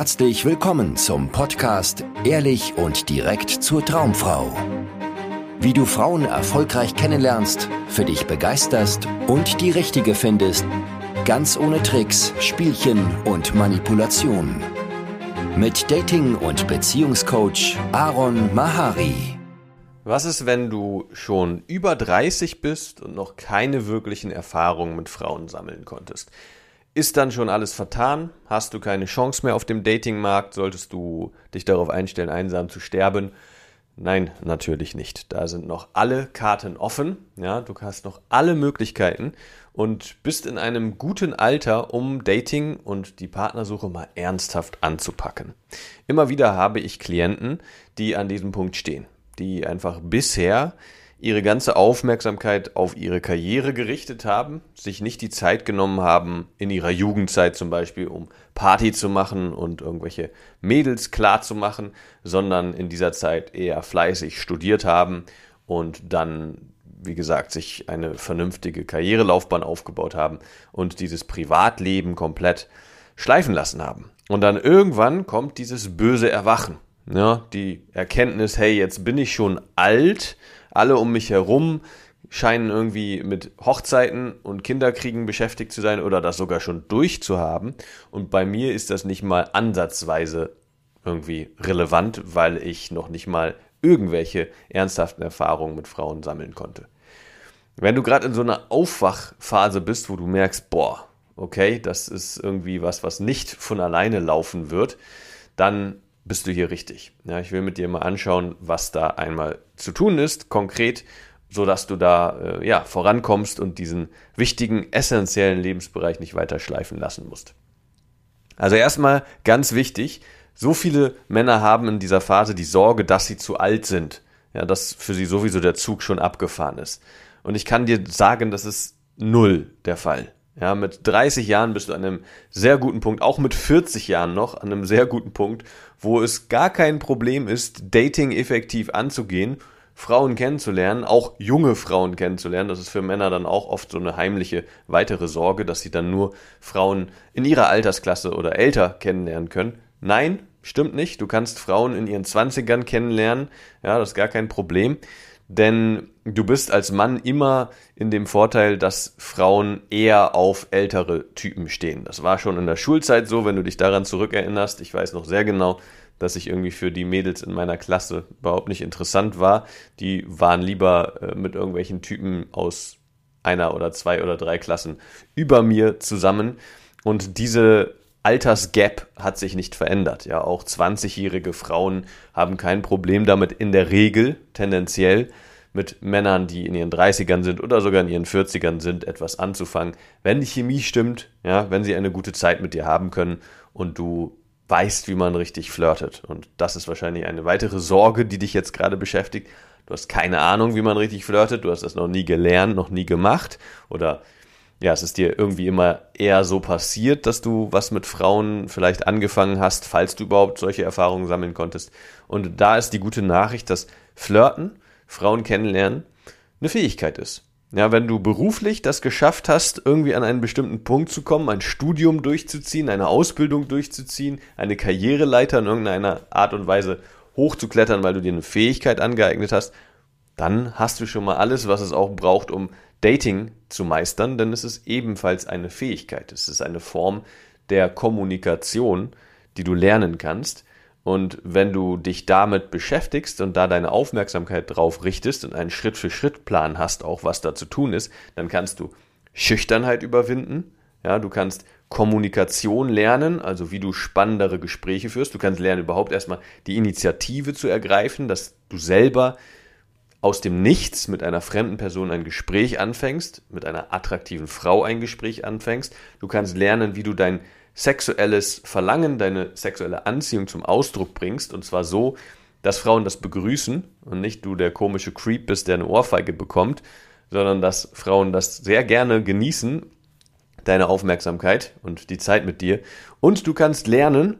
herzlich willkommen zum Podcast Ehrlich und direkt zur Traumfrau. Wie du Frauen erfolgreich kennenlernst, für dich begeisterst und die richtige findest, ganz ohne Tricks, Spielchen und Manipulation. Mit Dating- und Beziehungscoach Aaron Mahari. Was ist, wenn du schon über 30 bist und noch keine wirklichen Erfahrungen mit Frauen sammeln konntest? Ist dann schon alles vertan? Hast du keine Chance mehr auf dem Datingmarkt? Solltest du dich darauf einstellen, einsam zu sterben? Nein, natürlich nicht. Da sind noch alle Karten offen. Ja, du hast noch alle Möglichkeiten und bist in einem guten Alter, um Dating und die Partnersuche mal ernsthaft anzupacken. Immer wieder habe ich Klienten, die an diesem Punkt stehen, die einfach bisher ihre ganze Aufmerksamkeit auf ihre Karriere gerichtet haben, sich nicht die Zeit genommen haben, in ihrer Jugendzeit zum Beispiel, um Party zu machen und irgendwelche Mädels klar zu machen, sondern in dieser Zeit eher fleißig studiert haben und dann, wie gesagt, sich eine vernünftige Karrierelaufbahn aufgebaut haben und dieses Privatleben komplett schleifen lassen haben. Und dann irgendwann kommt dieses böse Erwachen. Ja, die Erkenntnis, hey, jetzt bin ich schon alt alle um mich herum scheinen irgendwie mit Hochzeiten und Kinderkriegen beschäftigt zu sein oder das sogar schon durchzuhaben. Und bei mir ist das nicht mal ansatzweise irgendwie relevant, weil ich noch nicht mal irgendwelche ernsthaften Erfahrungen mit Frauen sammeln konnte. Wenn du gerade in so einer Aufwachphase bist, wo du merkst, boah, okay, das ist irgendwie was, was nicht von alleine laufen wird, dann bist du hier richtig. Ja, ich will mit dir mal anschauen, was da einmal zu tun ist, konkret, so dass du da äh, ja, vorankommst und diesen wichtigen, essentiellen Lebensbereich nicht weiter schleifen lassen musst. Also erstmal ganz wichtig, so viele Männer haben in dieser Phase die Sorge, dass sie zu alt sind. Ja, dass für sie sowieso der Zug schon abgefahren ist. Und ich kann dir sagen, das ist null der Fall. Ja, mit 30 Jahren bist du an einem sehr guten Punkt, auch mit 40 Jahren noch an einem sehr guten Punkt, wo es gar kein Problem ist, Dating effektiv anzugehen, Frauen kennenzulernen, auch junge Frauen kennenzulernen. Das ist für Männer dann auch oft so eine heimliche weitere Sorge, dass sie dann nur Frauen in ihrer Altersklasse oder älter kennenlernen können. Nein, stimmt nicht. Du kannst Frauen in ihren 20ern kennenlernen. Ja, das ist gar kein Problem. Denn du bist als Mann immer in dem Vorteil, dass Frauen eher auf ältere Typen stehen. Das war schon in der Schulzeit so, wenn du dich daran zurückerinnerst. Ich weiß noch sehr genau, dass ich irgendwie für die Mädels in meiner Klasse überhaupt nicht interessant war. Die waren lieber äh, mit irgendwelchen Typen aus einer oder zwei oder drei Klassen über mir zusammen. Und diese Altersgap hat sich nicht verändert. Ja, auch 20-jährige Frauen haben kein Problem damit in der Regel, tendenziell, mit Männern, die in ihren 30ern sind oder sogar in ihren 40ern sind, etwas anzufangen. Wenn die Chemie stimmt, ja, wenn sie eine gute Zeit mit dir haben können und du weißt, wie man richtig flirtet. Und das ist wahrscheinlich eine weitere Sorge, die dich jetzt gerade beschäftigt. Du hast keine Ahnung, wie man richtig flirtet, du hast das noch nie gelernt, noch nie gemacht oder ja, es ist dir irgendwie immer eher so passiert, dass du was mit Frauen vielleicht angefangen hast, falls du überhaupt solche Erfahrungen sammeln konntest. Und da ist die gute Nachricht, dass Flirten, Frauen kennenlernen, eine Fähigkeit ist. Ja, wenn du beruflich das geschafft hast, irgendwie an einen bestimmten Punkt zu kommen, ein Studium durchzuziehen, eine Ausbildung durchzuziehen, eine Karriereleiter in irgendeiner Art und Weise hochzuklettern, weil du dir eine Fähigkeit angeeignet hast, dann hast du schon mal alles, was es auch braucht, um Dating zu meistern, denn es ist ebenfalls eine Fähigkeit. Es ist eine Form der Kommunikation, die du lernen kannst. Und wenn du dich damit beschäftigst und da deine Aufmerksamkeit drauf richtest und einen Schritt-für-Schritt-Plan hast, auch was da zu tun ist, dann kannst du Schüchternheit überwinden. Ja, du kannst Kommunikation lernen, also wie du spannendere Gespräche führst. Du kannst lernen, überhaupt erstmal die Initiative zu ergreifen, dass du selber aus dem Nichts mit einer fremden Person ein Gespräch anfängst, mit einer attraktiven Frau ein Gespräch anfängst. Du kannst lernen, wie du dein sexuelles Verlangen, deine sexuelle Anziehung zum Ausdruck bringst. Und zwar so, dass Frauen das begrüßen und nicht du der komische Creep bist, der eine Ohrfeige bekommt, sondern dass Frauen das sehr gerne genießen, deine Aufmerksamkeit und die Zeit mit dir. Und du kannst lernen,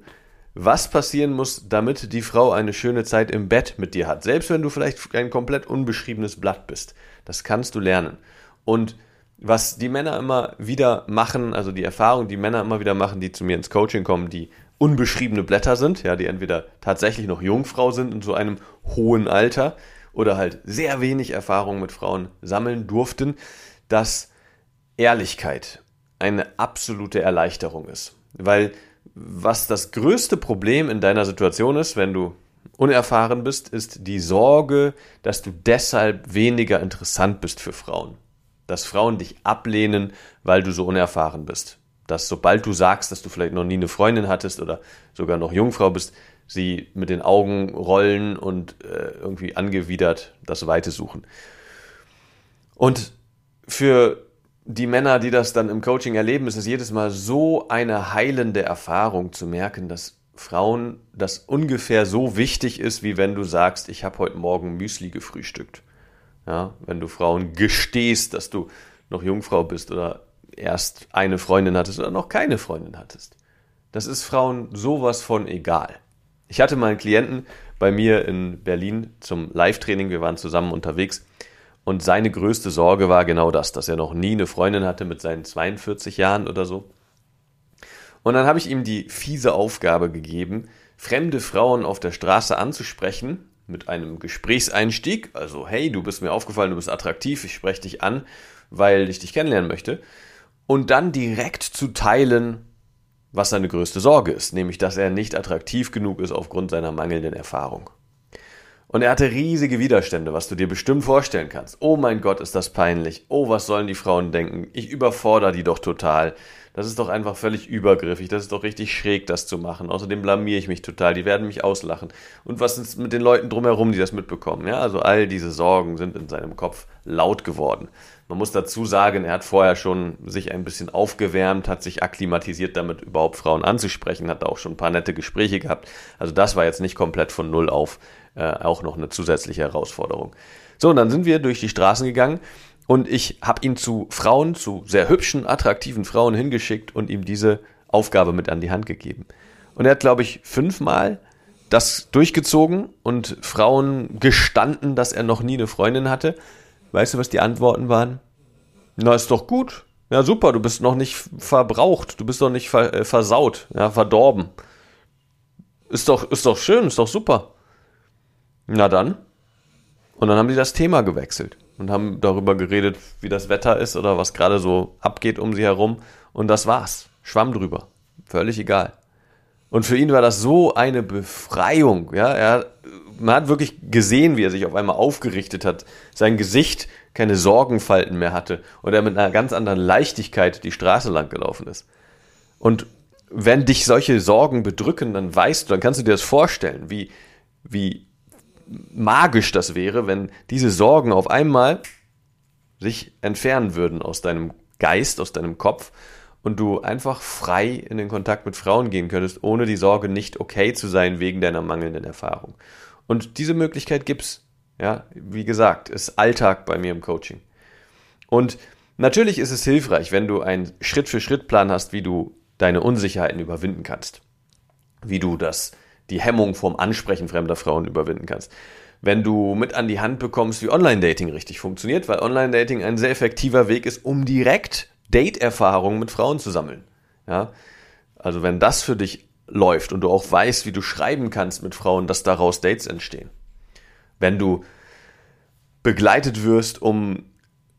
was passieren muss, damit die Frau eine schöne Zeit im Bett mit dir hat. Selbst wenn du vielleicht ein komplett unbeschriebenes Blatt bist. Das kannst du lernen. Und was die Männer immer wieder machen, also die Erfahrung, die Männer immer wieder machen, die zu mir ins Coaching kommen, die unbeschriebene Blätter sind, ja, die entweder tatsächlich noch Jungfrau sind in so einem hohen Alter oder halt sehr wenig Erfahrung mit Frauen sammeln durften, dass Ehrlichkeit eine absolute Erleichterung ist. Weil was das größte Problem in deiner Situation ist, wenn du unerfahren bist, ist die Sorge, dass du deshalb weniger interessant bist für Frauen. Dass Frauen dich ablehnen, weil du so unerfahren bist. Dass sobald du sagst, dass du vielleicht noch nie eine Freundin hattest oder sogar noch Jungfrau bist, sie mit den Augen rollen und äh, irgendwie angewidert das Weite suchen. Und für die Männer, die das dann im Coaching erleben, ist es jedes Mal so eine heilende Erfahrung zu merken, dass Frauen das ungefähr so wichtig ist, wie wenn du sagst, ich habe heute Morgen Müsli gefrühstückt. Ja, wenn du Frauen gestehst, dass du noch Jungfrau bist oder erst eine Freundin hattest oder noch keine Freundin hattest. Das ist Frauen sowas von egal. Ich hatte mal einen Klienten bei mir in Berlin zum Live-Training, wir waren zusammen unterwegs und seine größte Sorge war genau das, dass er noch nie eine Freundin hatte mit seinen 42 Jahren oder so. Und dann habe ich ihm die fiese Aufgabe gegeben, fremde Frauen auf der Straße anzusprechen mit einem Gesprächseinstieg. Also, hey, du bist mir aufgefallen, du bist attraktiv, ich spreche dich an, weil ich dich kennenlernen möchte. Und dann direkt zu teilen, was seine größte Sorge ist, nämlich dass er nicht attraktiv genug ist aufgrund seiner mangelnden Erfahrung. Und er hatte riesige Widerstände, was du dir bestimmt vorstellen kannst. Oh mein Gott, ist das peinlich. Oh, was sollen die Frauen denken? Ich überfordere die doch total. Das ist doch einfach völlig übergriffig. Das ist doch richtig schräg, das zu machen. Außerdem blamier ich mich total. Die werden mich auslachen. Und was ist mit den Leuten drumherum, die das mitbekommen? Ja, also all diese Sorgen sind in seinem Kopf laut geworden. Man muss dazu sagen, er hat vorher schon sich ein bisschen aufgewärmt, hat sich akklimatisiert, damit überhaupt Frauen anzusprechen, hat auch schon ein paar nette Gespräche gehabt. Also das war jetzt nicht komplett von Null auf äh, auch noch eine zusätzliche Herausforderung. So, und dann sind wir durch die Straßen gegangen und ich habe ihn zu Frauen, zu sehr hübschen, attraktiven Frauen hingeschickt und ihm diese Aufgabe mit an die Hand gegeben. Und er hat, glaube ich, fünfmal das durchgezogen und Frauen gestanden, dass er noch nie eine Freundin hatte. Weißt du, was die Antworten waren? Na, ist doch gut. Ja, super, du bist noch nicht verbraucht, du bist doch nicht ver äh, versaut, ja, verdorben. Ist doch, ist doch schön, ist doch super. Na dann. Und dann haben die das Thema gewechselt und haben darüber geredet, wie das Wetter ist oder was gerade so abgeht um sie herum. Und das war's. Schwamm drüber. Völlig egal. Und für ihn war das so eine Befreiung. Ja, er, man hat wirklich gesehen, wie er sich auf einmal aufgerichtet hat, sein Gesicht keine Sorgenfalten mehr hatte und er mit einer ganz anderen Leichtigkeit die Straße lang gelaufen ist. Und wenn dich solche Sorgen bedrücken, dann weißt du, dann kannst du dir das vorstellen, wie, wie magisch das wäre, wenn diese Sorgen auf einmal sich entfernen würden aus deinem Geist, aus deinem Kopf und du einfach frei in den Kontakt mit Frauen gehen könntest, ohne die Sorge nicht okay zu sein wegen deiner mangelnden Erfahrung. Und diese Möglichkeit gibt's. Ja, wie gesagt, ist Alltag bei mir im Coaching. Und natürlich ist es hilfreich, wenn du einen Schritt-für-Schritt-Plan hast, wie du deine Unsicherheiten überwinden kannst. Wie du das, die Hemmung vom Ansprechen fremder Frauen überwinden kannst. Wenn du mit an die Hand bekommst, wie Online-Dating richtig funktioniert, weil Online-Dating ein sehr effektiver Weg ist, um direkt Date-Erfahrungen mit Frauen zu sammeln. Ja? Also wenn das für dich läuft und du auch weißt, wie du schreiben kannst mit Frauen, dass daraus Dates entstehen. Wenn du begleitet wirst, um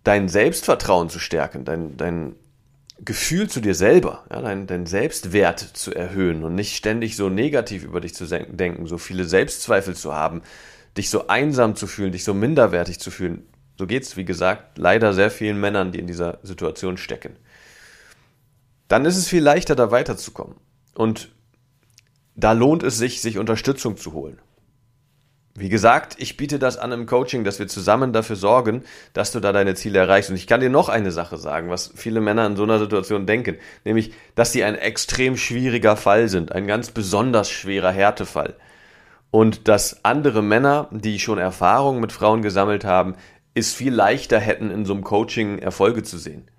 dein Selbstvertrauen zu stärken, dein, dein Gefühl zu dir selber, ja, dein, dein Selbstwert zu erhöhen und nicht ständig so negativ über dich zu denken, so viele Selbstzweifel zu haben, dich so einsam zu fühlen, dich so minderwertig zu fühlen. So geht es, wie gesagt, leider sehr vielen Männern, die in dieser Situation stecken. Dann ist es viel leichter, da weiterzukommen. Und da lohnt es sich, sich Unterstützung zu holen. Wie gesagt, ich biete das an im Coaching, dass wir zusammen dafür sorgen, dass du da deine Ziele erreichst. Und ich kann dir noch eine Sache sagen, was viele Männer in so einer Situation denken, nämlich, dass sie ein extrem schwieriger Fall sind, ein ganz besonders schwerer Härtefall. Und dass andere Männer, die schon Erfahrung mit Frauen gesammelt haben, es viel leichter hätten, in so einem Coaching Erfolge zu sehen.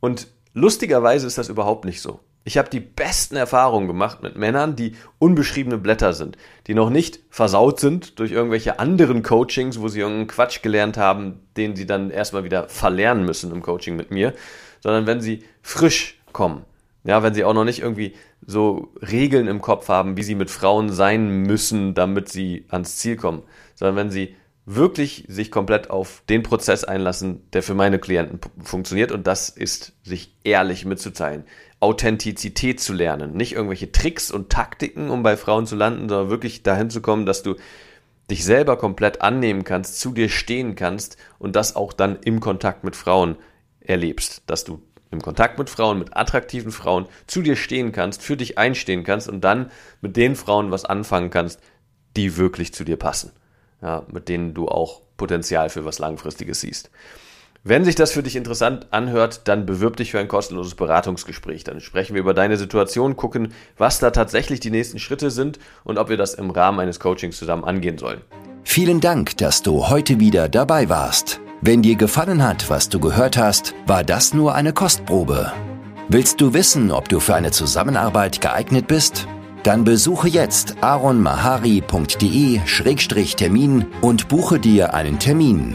Und lustigerweise ist das überhaupt nicht so. Ich habe die besten Erfahrungen gemacht mit Männern, die unbeschriebene Blätter sind, die noch nicht versaut sind durch irgendwelche anderen Coachings, wo sie irgendeinen Quatsch gelernt haben, den sie dann erstmal wieder verlernen müssen im Coaching mit mir, sondern wenn sie frisch kommen. Ja, wenn sie auch noch nicht irgendwie so Regeln im Kopf haben, wie sie mit Frauen sein müssen, damit sie ans Ziel kommen, sondern wenn sie wirklich sich komplett auf den Prozess einlassen, der für meine Klienten funktioniert und das ist, sich ehrlich mitzuteilen, Authentizität zu lernen, nicht irgendwelche Tricks und Taktiken, um bei Frauen zu landen, sondern wirklich dahin zu kommen, dass du dich selber komplett annehmen kannst, zu dir stehen kannst und das auch dann im Kontakt mit Frauen erlebst, dass du im Kontakt mit Frauen, mit attraktiven Frauen zu dir stehen kannst, für dich einstehen kannst und dann mit den Frauen was anfangen kannst, die wirklich zu dir passen. Ja, mit denen du auch Potenzial für was Langfristiges siehst. Wenn sich das für dich interessant anhört, dann bewirb dich für ein kostenloses Beratungsgespräch. Dann sprechen wir über deine Situation, gucken, was da tatsächlich die nächsten Schritte sind und ob wir das im Rahmen eines Coachings zusammen angehen sollen. Vielen Dank, dass du heute wieder dabei warst. Wenn dir gefallen hat, was du gehört hast, war das nur eine Kostprobe. Willst du wissen, ob du für eine Zusammenarbeit geeignet bist? Dann besuche jetzt aronmahari.de-termin und buche dir einen Termin.